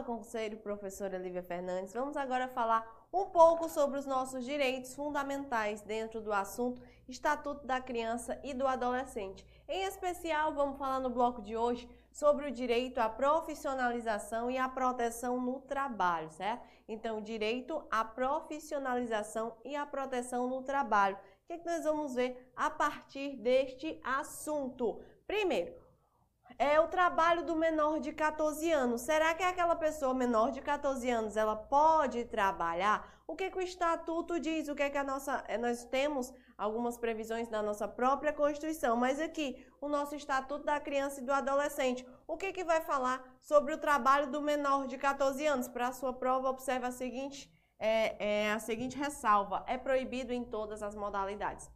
Fala Conselho, professora Lívia Fernandes. Vamos agora falar um pouco sobre os nossos direitos fundamentais dentro do assunto Estatuto da Criança e do Adolescente. Em especial, vamos falar no bloco de hoje sobre o direito à profissionalização e à proteção no trabalho, certo? Então, direito à profissionalização e à proteção no trabalho. O que, é que nós vamos ver a partir deste assunto? Primeiro, é o trabalho do menor de 14 anos. Será que aquela pessoa menor de 14 anos ela pode trabalhar? O que, que o estatuto diz? O que é que a nossa é, nós temos algumas previsões da nossa própria Constituição, mas aqui o nosso Estatuto da Criança e do Adolescente. O que que vai falar sobre o trabalho do menor de 14 anos? Para a sua prova, observe a seguinte é, é a seguinte ressalva: é proibido em todas as modalidades.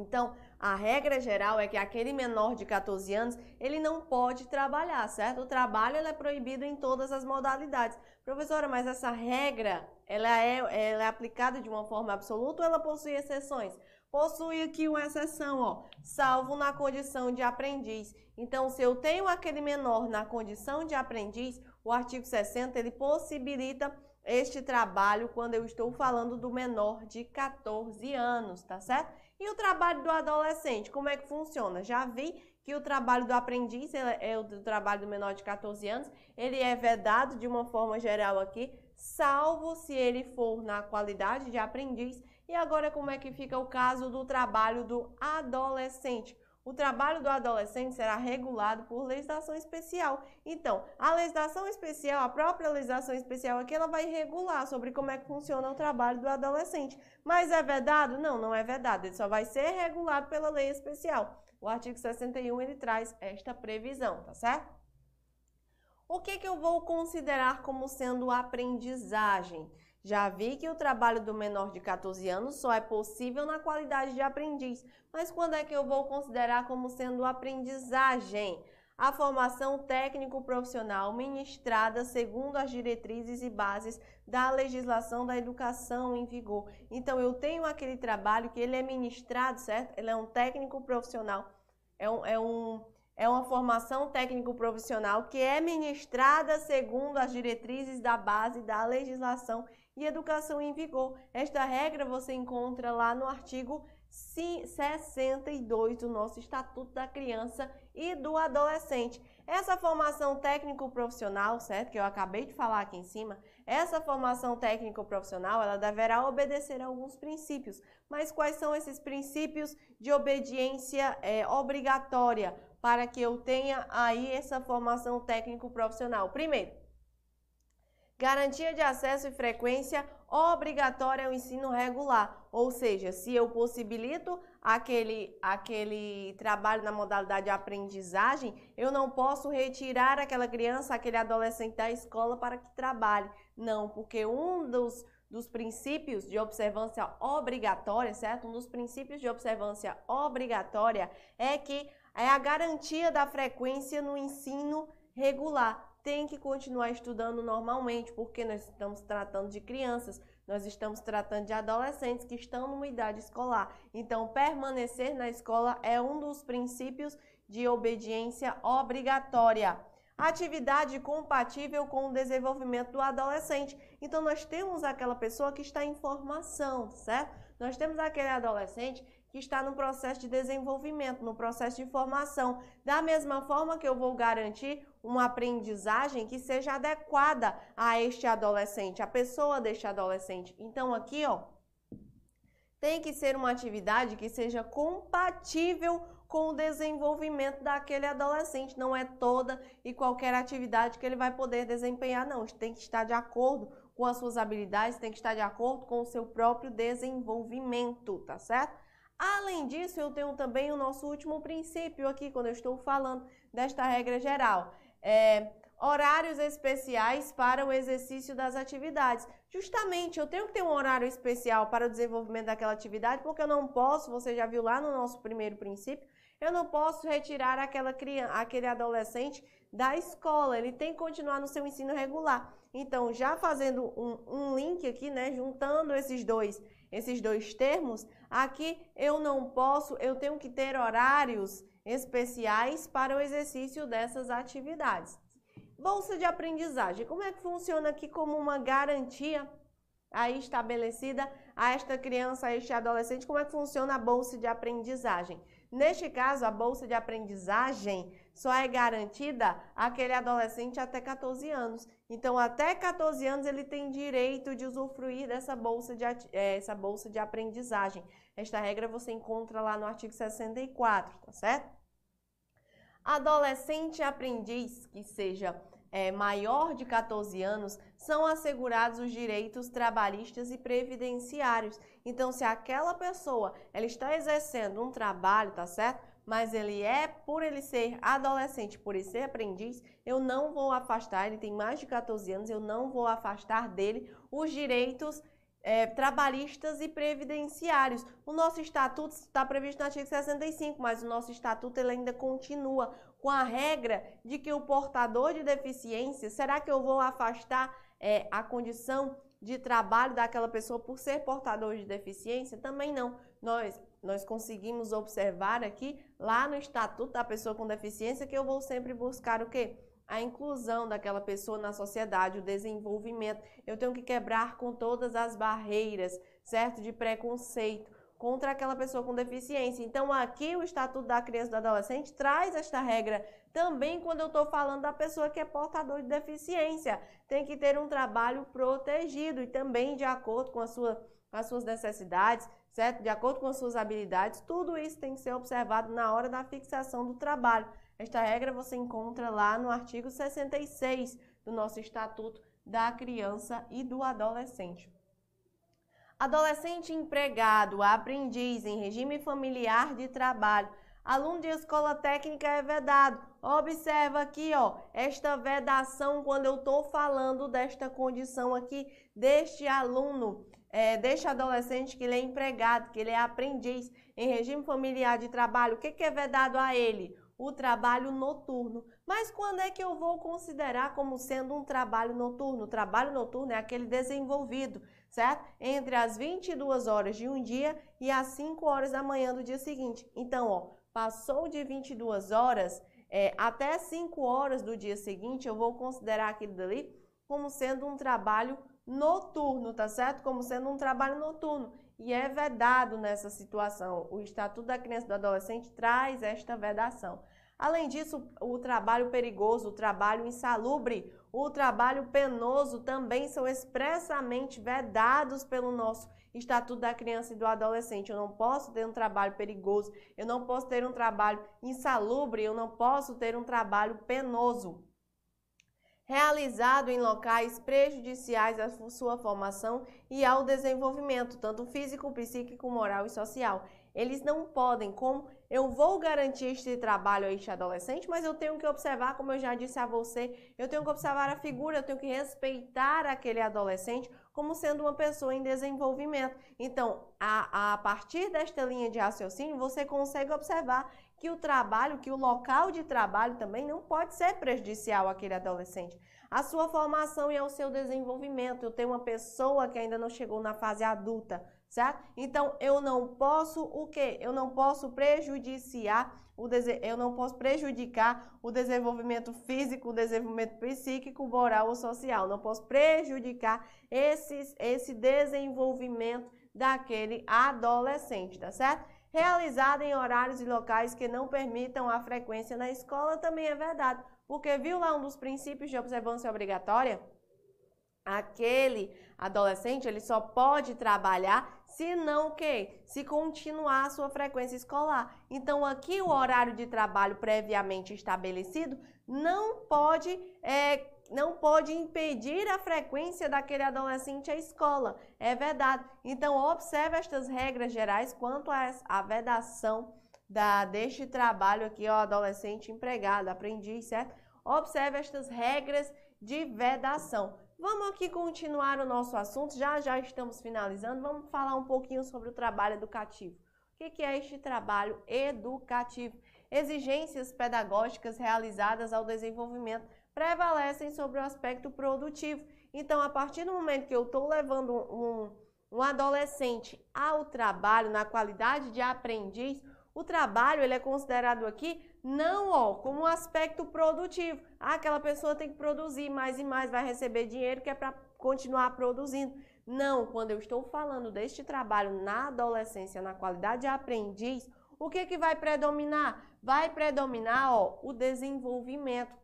Então, a regra geral é que aquele menor de 14 anos, ele não pode trabalhar, certo? O trabalho é proibido em todas as modalidades. Professora, mas essa regra, ela é, ela é aplicada de uma forma absoluta ou ela possui exceções? Possui aqui uma exceção, ó, salvo na condição de aprendiz. Então, se eu tenho aquele menor na condição de aprendiz, o artigo 60, ele possibilita este trabalho quando eu estou falando do menor de 14 anos, tá certo? E o trabalho do adolescente, como é que funciona? Já vi que o trabalho do aprendiz, é o trabalho do menor de 14 anos, ele é vedado de uma forma geral aqui, salvo se ele for na qualidade de aprendiz. E agora como é que fica o caso do trabalho do adolescente? O trabalho do adolescente será regulado por legislação especial. Então, a legislação especial, a própria legislação especial aqui, ela vai regular sobre como é que funciona o trabalho do adolescente. Mas é vedado? Não, não é vedado. Ele só vai ser regulado pela lei especial. O artigo 61 ele traz esta previsão, tá certo? O que, que eu vou considerar como sendo aprendizagem? Já vi que o trabalho do menor de 14 anos só é possível na qualidade de aprendiz, mas quando é que eu vou considerar como sendo aprendizagem? A formação técnico-profissional ministrada segundo as diretrizes e bases da legislação da educação em vigor. Então, eu tenho aquele trabalho que ele é ministrado, certo? Ele é um técnico profissional, é um, é um é uma formação técnico-profissional que é ministrada segundo as diretrizes da base da legislação e educação em vigor. Esta regra você encontra lá no artigo 62 do nosso Estatuto da Criança e do Adolescente. Essa formação técnico-profissional, certo? Que eu acabei de falar aqui em cima, essa formação técnico-profissional, ela deverá obedecer a alguns princípios. Mas quais são esses princípios de obediência é, obrigatória para que eu tenha aí essa formação técnico-profissional? Primeiro, Garantia de acesso e frequência obrigatória ao ensino regular, ou seja, se eu possibilito aquele, aquele trabalho na modalidade de aprendizagem, eu não posso retirar aquela criança, aquele adolescente da escola para que trabalhe. Não, porque um dos, dos princípios de observância obrigatória, certo? Um dos princípios de observância obrigatória é que é a garantia da frequência no ensino regular tem que continuar estudando normalmente, porque nós estamos tratando de crianças, nós estamos tratando de adolescentes que estão numa idade escolar. Então, permanecer na escola é um dos princípios de obediência obrigatória. Atividade compatível com o desenvolvimento do adolescente. Então, nós temos aquela pessoa que está em formação, certo? Nós temos aquele adolescente que está no processo de desenvolvimento, no processo de formação. Da mesma forma que eu vou garantir uma aprendizagem que seja adequada a este adolescente, a pessoa deste adolescente. Então aqui, ó, tem que ser uma atividade que seja compatível com o desenvolvimento daquele adolescente. Não é toda e qualquer atividade que ele vai poder desempenhar, não. Tem que estar de acordo com as suas habilidades, tem que estar de acordo com o seu próprio desenvolvimento, tá certo? Além disso, eu tenho também o nosso último princípio aqui, quando eu estou falando desta regra geral. É, horários especiais para o exercício das atividades. Justamente, eu tenho que ter um horário especial para o desenvolvimento daquela atividade, porque eu não posso, você já viu lá no nosso primeiro princípio, eu não posso retirar aquela criança, aquele adolescente da escola, ele tem que continuar no seu ensino regular. Então, já fazendo um, um link aqui, né, juntando esses dois esses dois termos, aqui eu não posso, eu tenho que ter horários especiais para o exercício dessas atividades. Bolsa de aprendizagem, como é que funciona aqui como uma garantia aí estabelecida a esta criança, a este adolescente, como é que funciona a bolsa de aprendizagem? Neste caso, a bolsa de aprendizagem só é garantida àquele adolescente até 14 anos. Então, até 14 anos ele tem direito de usufruir dessa bolsa de, é, essa bolsa de aprendizagem. Esta regra você encontra lá no artigo 64, tá certo? Adolescente aprendiz que seja é, maior de 14 anos, são assegurados os direitos trabalhistas e previdenciários. Então, se aquela pessoa ela está exercendo um trabalho, tá certo? Mas ele é, por ele ser adolescente, por ele ser aprendiz, eu não vou afastar, ele tem mais de 14 anos, eu não vou afastar dele os direitos é, trabalhistas e previdenciários. O nosso estatuto está previsto no artigo 65, mas o nosso estatuto ele ainda continua com a regra de que o portador de deficiência, será que eu vou afastar é, a condição de trabalho daquela pessoa por ser portador de deficiência? Também não. Nós, nós conseguimos observar aqui, lá no Estatuto da Pessoa com Deficiência, que eu vou sempre buscar o quê? a inclusão daquela pessoa na sociedade, o desenvolvimento. Eu tenho que quebrar com todas as barreiras, certo? De preconceito contra aquela pessoa com deficiência. Então, aqui o Estatuto da Criança e do Adolescente traz esta regra também quando eu estou falando da pessoa que é portador de deficiência. Tem que ter um trabalho protegido e também de acordo com, sua, com as suas necessidades, certo? De acordo com as suas habilidades. Tudo isso tem que ser observado na hora da fixação do trabalho. Esta regra você encontra lá no artigo 66 do nosso Estatuto da Criança e do Adolescente. Adolescente empregado, aprendiz em regime familiar de trabalho, aluno de escola técnica é vedado. Observa aqui, ó, esta vedação quando eu estou falando desta condição aqui deste aluno, é, deste adolescente que ele é empregado, que ele é aprendiz em regime familiar de trabalho. O que, que é vedado a ele? o trabalho noturno. Mas quando é que eu vou considerar como sendo um trabalho noturno? O trabalho noturno é aquele desenvolvido, certo? Entre as 22 horas de um dia e as 5 horas da manhã do dia seguinte. Então, ó, passou de 22 horas é, até 5 horas do dia seguinte, eu vou considerar aquilo dali como sendo um trabalho noturno, tá certo? Como sendo um trabalho noturno. E é vedado nessa situação. O Estatuto da Criança e do Adolescente traz esta vedação. Além disso, o trabalho perigoso, o trabalho insalubre, o trabalho penoso também são expressamente vedados pelo nosso Estatuto da Criança e do Adolescente. Eu não posso ter um trabalho perigoso, eu não posso ter um trabalho insalubre, eu não posso ter um trabalho penoso realizado em locais prejudiciais à sua formação e ao desenvolvimento, tanto físico, psíquico, moral e social. Eles não podem, como eu vou garantir este trabalho a este adolescente, mas eu tenho que observar, como eu já disse a você, eu tenho que observar a figura, eu tenho que respeitar aquele adolescente como sendo uma pessoa em desenvolvimento. Então, a, a partir desta linha de raciocínio, você consegue observar que o trabalho, que o local de trabalho também não pode ser prejudicial àquele adolescente. A sua formação e ao seu desenvolvimento. Eu tenho uma pessoa que ainda não chegou na fase adulta, certo? Então eu não posso o quê? Eu não posso prejudiciar o eu não posso prejudicar o desenvolvimento físico, o desenvolvimento psíquico, moral ou social. Não posso prejudicar esses, esse desenvolvimento daquele adolescente, tá certo? realizada em horários e locais que não permitam a frequência na escola também é verdade. Porque viu lá um dos princípios de observância obrigatória? Aquele adolescente, ele só pode trabalhar se não o quê? Se continuar a sua frequência escolar. Então, aqui o horário de trabalho previamente estabelecido não pode é, não pode impedir a frequência daquele adolescente à escola. É verdade. Então, observe estas regras gerais quanto à vedação da, deste trabalho aqui ao adolescente empregado, aprendiz, certo? Observe estas regras de vedação. Vamos aqui continuar o nosso assunto, já já estamos finalizando. Vamos falar um pouquinho sobre o trabalho educativo. O que é este trabalho educativo? Exigências pedagógicas realizadas ao desenvolvimento prevalecem sobre o aspecto produtivo. Então, a partir do momento que eu estou levando um, um adolescente ao trabalho, na qualidade de aprendiz, O trabalho ele é considerado aqui não ó, como um aspecto produtivo. Ah, aquela pessoa tem que produzir mais e mais, vai receber dinheiro que é para continuar produzindo. Não, quando eu estou falando deste trabalho na adolescência, na qualidade de aprendiz, o que, que vai predominar? Vai predominar ó, o desenvolvimento.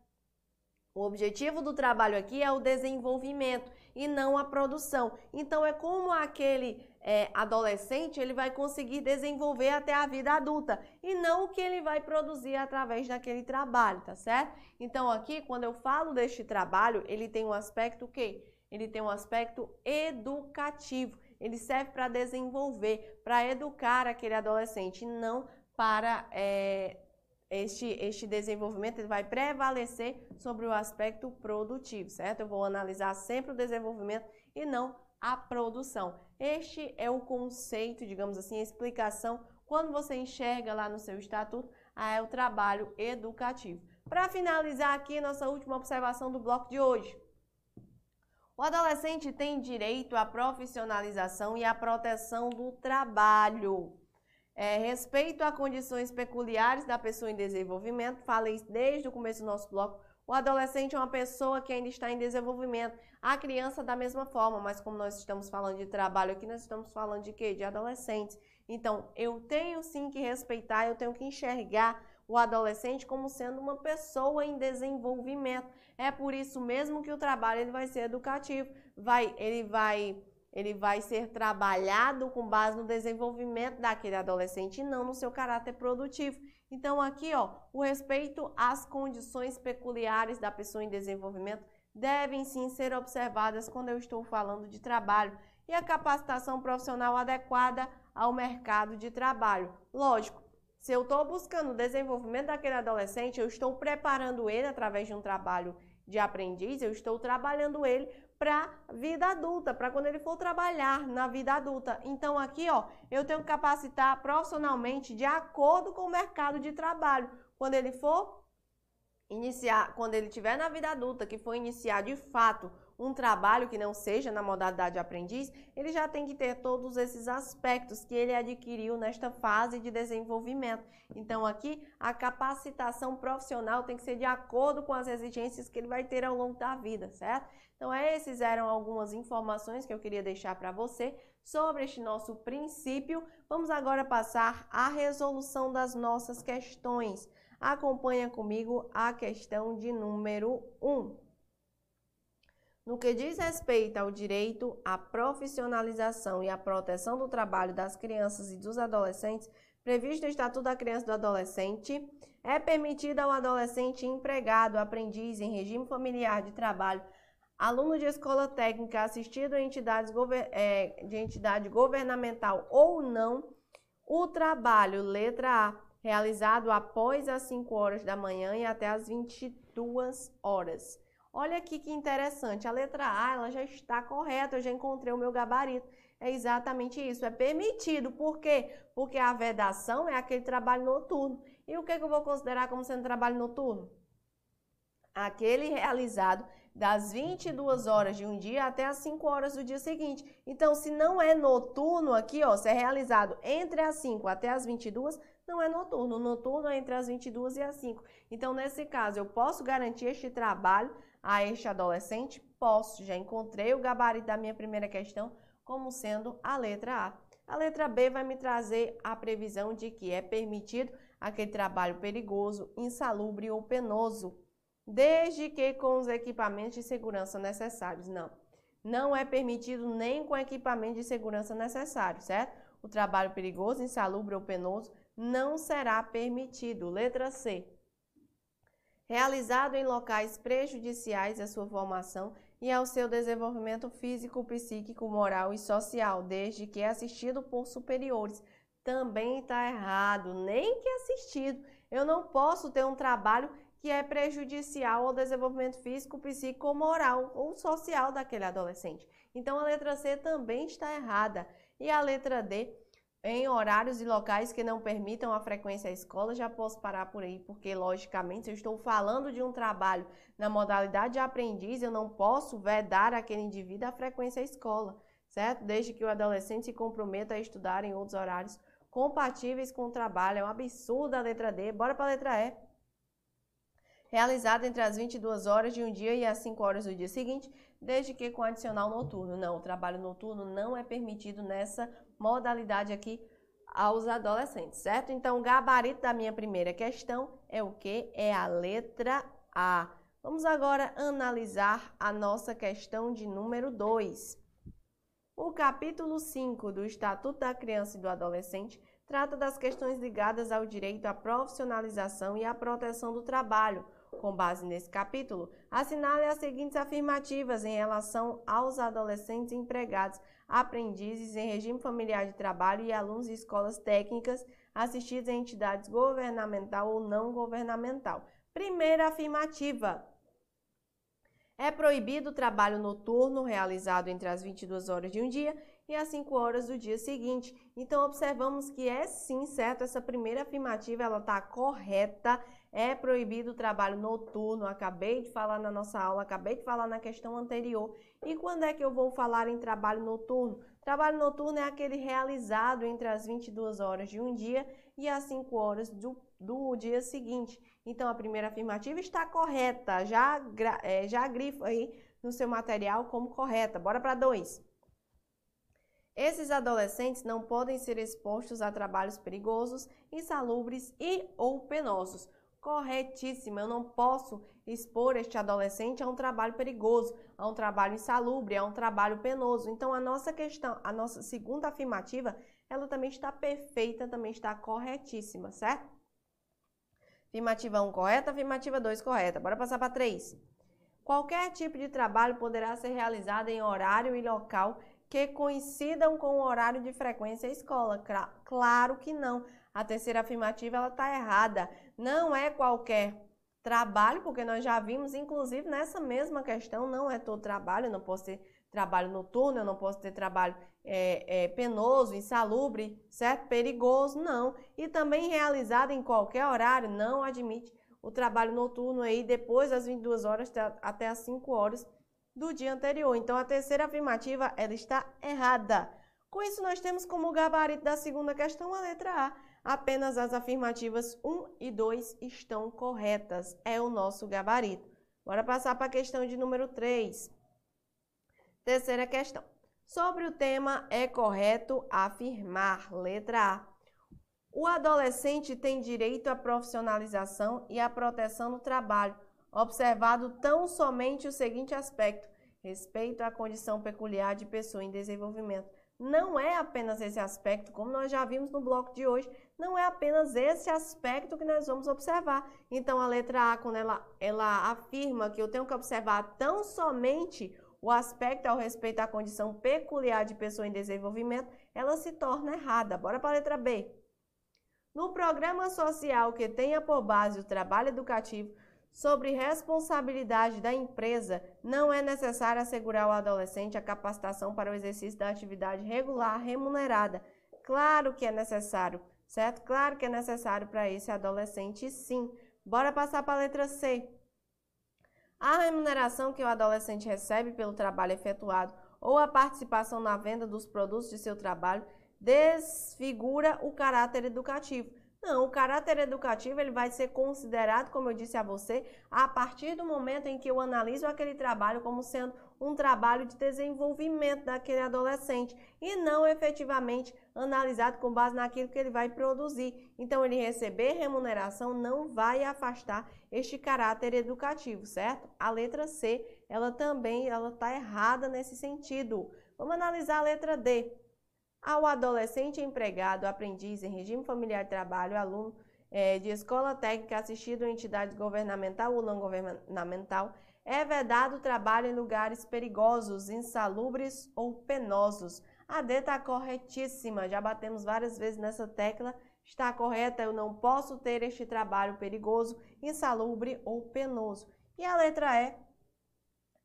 O objetivo do trabalho aqui é o desenvolvimento e não a produção. Então é como aquele é, adolescente ele vai conseguir desenvolver até a vida adulta e não o que ele vai produzir através daquele trabalho, tá certo? Então aqui quando eu falo deste trabalho ele tem um aspecto que ele tem um aspecto educativo. Ele serve para desenvolver, para educar aquele adolescente, não para é, este, este desenvolvimento ele vai prevalecer sobre o aspecto produtivo, certo? Eu vou analisar sempre o desenvolvimento e não a produção. Este é o conceito, digamos assim, a explicação quando você enxerga lá no seu estatuto ah, é o trabalho educativo. Para finalizar aqui, nossa última observação do bloco de hoje. O adolescente tem direito à profissionalização e à proteção do trabalho. É, respeito a condições peculiares da pessoa em desenvolvimento, falei desde o começo do nosso bloco. O adolescente é uma pessoa que ainda está em desenvolvimento. A criança da mesma forma, mas como nós estamos falando de trabalho aqui, nós estamos falando de quê? De adolescentes. Então, eu tenho sim que respeitar, eu tenho que enxergar o adolescente como sendo uma pessoa em desenvolvimento. É por isso mesmo que o trabalho ele vai ser educativo, vai, ele vai ele vai ser trabalhado com base no desenvolvimento daquele adolescente e não no seu caráter produtivo. Então aqui, ó, o respeito às condições peculiares da pessoa em desenvolvimento devem sim ser observadas quando eu estou falando de trabalho e a capacitação profissional adequada ao mercado de trabalho. Lógico, se eu estou buscando o desenvolvimento daquele adolescente, eu estou preparando ele através de um trabalho de aprendiz, eu estou trabalhando ele para vida adulta, para quando ele for trabalhar na vida adulta. Então aqui, ó, eu tenho que capacitar profissionalmente de acordo com o mercado de trabalho. Quando ele for iniciar, quando ele tiver na vida adulta, que for iniciar de fato um trabalho que não seja na modalidade de aprendiz, ele já tem que ter todos esses aspectos que ele adquiriu nesta fase de desenvolvimento. Então, aqui, a capacitação profissional tem que ser de acordo com as exigências que ele vai ter ao longo da vida, certo? Então, esses eram algumas informações que eu queria deixar para você sobre este nosso princípio. Vamos agora passar à resolução das nossas questões. Acompanha comigo a questão de número 1. No que diz respeito ao direito à profissionalização e à proteção do trabalho das crianças e dos adolescentes, previsto no Estatuto da Criança e do Adolescente, é permitido ao adolescente empregado, aprendiz em regime familiar de trabalho, aluno de escola técnica assistido entidades é, de entidade governamental ou não, o trabalho, letra A, realizado após as 5 horas da manhã e até as 22 horas. Olha aqui que interessante, a letra A ela já está correta, eu já encontrei o meu gabarito. É exatamente isso, é permitido. Por quê? Porque a vedação é aquele trabalho noturno. E o que, que eu vou considerar como sendo trabalho noturno? Aquele realizado das 22 horas de um dia até as 5 horas do dia seguinte. Então, se não é noturno aqui, ó, se é realizado entre as 5 até as 22, não é noturno. O noturno é entre as 22 e as 5. Então, nesse caso, eu posso garantir este trabalho a este adolescente? Posso, já encontrei o gabarito da minha primeira questão como sendo a letra A. A letra B vai me trazer a previsão de que é permitido aquele trabalho perigoso, insalubre ou penoso, desde que com os equipamentos de segurança necessários. Não, não é permitido nem com equipamento de segurança necessário, certo? O trabalho perigoso, insalubre ou penoso não será permitido. Letra C realizado em locais prejudiciais à sua formação e ao seu desenvolvimento físico, psíquico, moral e social, desde que assistido por superiores. Também está errado, nem que assistido. Eu não posso ter um trabalho que é prejudicial ao desenvolvimento físico, psíquico, moral ou social daquele adolescente. Então a letra C também está errada. E a letra D em horários e locais que não permitam a frequência à escola, já posso parar por aí, porque logicamente, se eu estou falando de um trabalho na modalidade de aprendiz, eu não posso vedar aquele indivíduo a frequência à escola, certo? Desde que o adolescente se comprometa a estudar em outros horários compatíveis com o trabalho. É um absurdo a letra D. Bora para a letra E. Realizada entre as 22 horas de um dia e as 5 horas do dia seguinte, desde que com adicional noturno. Não, o trabalho noturno não é permitido nessa modalidade aqui aos adolescentes, certo? Então, o gabarito da minha primeira questão é o que? É a letra A. Vamos agora analisar a nossa questão de número 2. O capítulo 5 do Estatuto da Criança e do Adolescente trata das questões ligadas ao direito à profissionalização e à proteção do trabalho. Com base nesse capítulo, assinale as seguintes afirmativas em relação aos adolescentes empregados, aprendizes em regime familiar de trabalho e alunos de escolas técnicas assistidos em entidades governamental ou não governamental. Primeira afirmativa: é proibido o trabalho noturno realizado entre as 22 horas de um dia e as 5 horas do dia seguinte. Então, observamos que é sim certo, essa primeira afirmativa ela está correta. É proibido o trabalho noturno, acabei de falar na nossa aula, acabei de falar na questão anterior. E quando é que eu vou falar em trabalho noturno? Trabalho noturno é aquele realizado entre as 22 horas de um dia e as 5 horas do, do dia seguinte. Então, a primeira afirmativa está correta, já, é, já grifa aí no seu material como correta. Bora para dois. Esses adolescentes não podem ser expostos a trabalhos perigosos, insalubres e ou penosos. Corretíssimo, eu não posso expor este adolescente a um trabalho perigoso, a um trabalho insalubre, a um trabalho penoso. Então, a nossa questão, a nossa segunda afirmativa, ela também está perfeita, também está corretíssima, certo? Afirmativa 1 correta, afirmativa 2 correta. Bora passar para 3. Qualquer tipo de trabalho poderá ser realizado em horário e local que coincidam com o horário de frequência à escola. Claro que não. A terceira afirmativa ela está errada. Não é qualquer trabalho, porque nós já vimos, inclusive nessa mesma questão, não é todo trabalho, eu não posso ter trabalho noturno, eu não posso ter trabalho é, é, penoso, insalubre, certo? Perigoso, não. E também realizado em qualquer horário, não admite o trabalho noturno aí depois das 22 horas até as 5 horas do dia anterior. Então, a terceira afirmativa, ela está errada. Com isso, nós temos como gabarito da segunda questão a letra A. Apenas as afirmativas 1 e 2 estão corretas. É o nosso gabarito. Bora passar para a questão de número 3. Terceira questão. Sobre o tema, é correto afirmar. Letra A. O adolescente tem direito à profissionalização e à proteção no trabalho, observado tão somente o seguinte aspecto: respeito à condição peculiar de pessoa em desenvolvimento. Não é apenas esse aspecto, como nós já vimos no bloco de hoje, não é apenas esse aspecto que nós vamos observar. Então, a letra A, quando ela, ela afirma que eu tenho que observar tão somente o aspecto ao respeito à condição peculiar de pessoa em desenvolvimento, ela se torna errada. Bora para a letra B. No programa social que tenha por base o trabalho educativo, sobre responsabilidade da empresa, não é necessário assegurar ao adolescente a capacitação para o exercício da atividade regular remunerada. Claro que é necessário, certo? Claro que é necessário para esse adolescente, sim. Bora passar para a letra C. A remuneração que o adolescente recebe pelo trabalho efetuado ou a participação na venda dos produtos de seu trabalho desfigura o caráter educativo. Não, o caráter educativo ele vai ser considerado, como eu disse a você, a partir do momento em que eu analiso aquele trabalho como sendo um trabalho de desenvolvimento daquele adolescente e não efetivamente analisado com base naquilo que ele vai produzir. Então, ele receber remuneração não vai afastar este caráter educativo, certo? A letra C, ela também ela está errada nesse sentido. Vamos analisar a letra D. Ao adolescente empregado, aprendiz em regime familiar de trabalho, aluno é, de escola técnica assistido em entidade governamental ou não governamental, é vedado o trabalho em lugares perigosos, insalubres ou penosos. A D está corretíssima, já batemos várias vezes nessa tecla. Está correta, eu não posso ter este trabalho perigoso, insalubre ou penoso. E a letra E,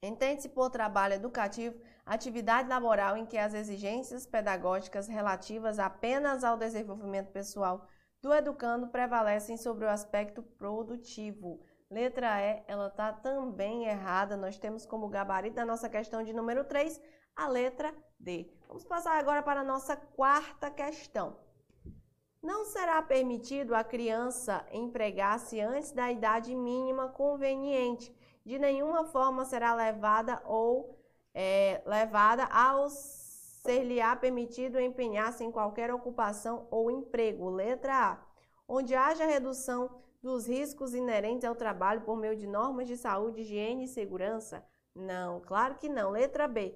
entende-se por trabalho educativo atividade laboral em que as exigências pedagógicas relativas apenas ao desenvolvimento pessoal do educando prevalecem sobre o aspecto produtivo. Letra E, ela está também errada. Nós temos como gabarito da nossa questão de número 3 a letra D. Vamos passar agora para a nossa quarta questão. Não será permitido a criança empregar-se antes da idade mínima conveniente. De nenhuma forma será levada ou é, levada ao ser-lhe-á permitido empenhar-se em qualquer ocupação ou emprego. Letra A. Onde haja redução dos riscos inerentes ao trabalho por meio de normas de saúde, higiene e segurança? Não, claro que não. Letra B.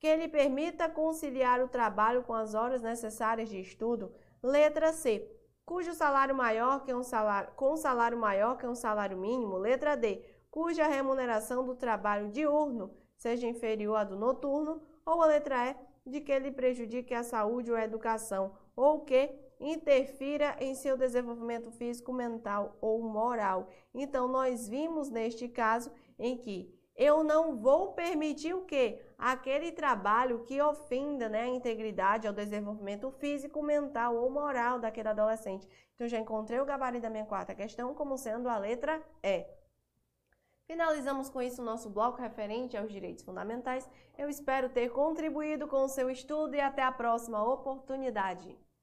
Que lhe permita conciliar o trabalho com as horas necessárias de estudo? Letra C. Cujo salário maior que um salário, com salário maior que um salário mínimo? Letra D. Cuja remuneração do trabalho diurno seja inferior à do noturno? Ou a letra E. De que lhe prejudique a saúde ou a educação? Ou que interfira em seu desenvolvimento físico, mental ou moral. Então, nós vimos neste caso em que eu não vou permitir o quê? Aquele trabalho que ofenda né, a integridade, ao desenvolvimento físico, mental ou moral daquele adolescente. Então, já encontrei o gabarito da minha quarta questão como sendo a letra E. Finalizamos com isso o nosso bloco referente aos direitos fundamentais. Eu espero ter contribuído com o seu estudo e até a próxima oportunidade.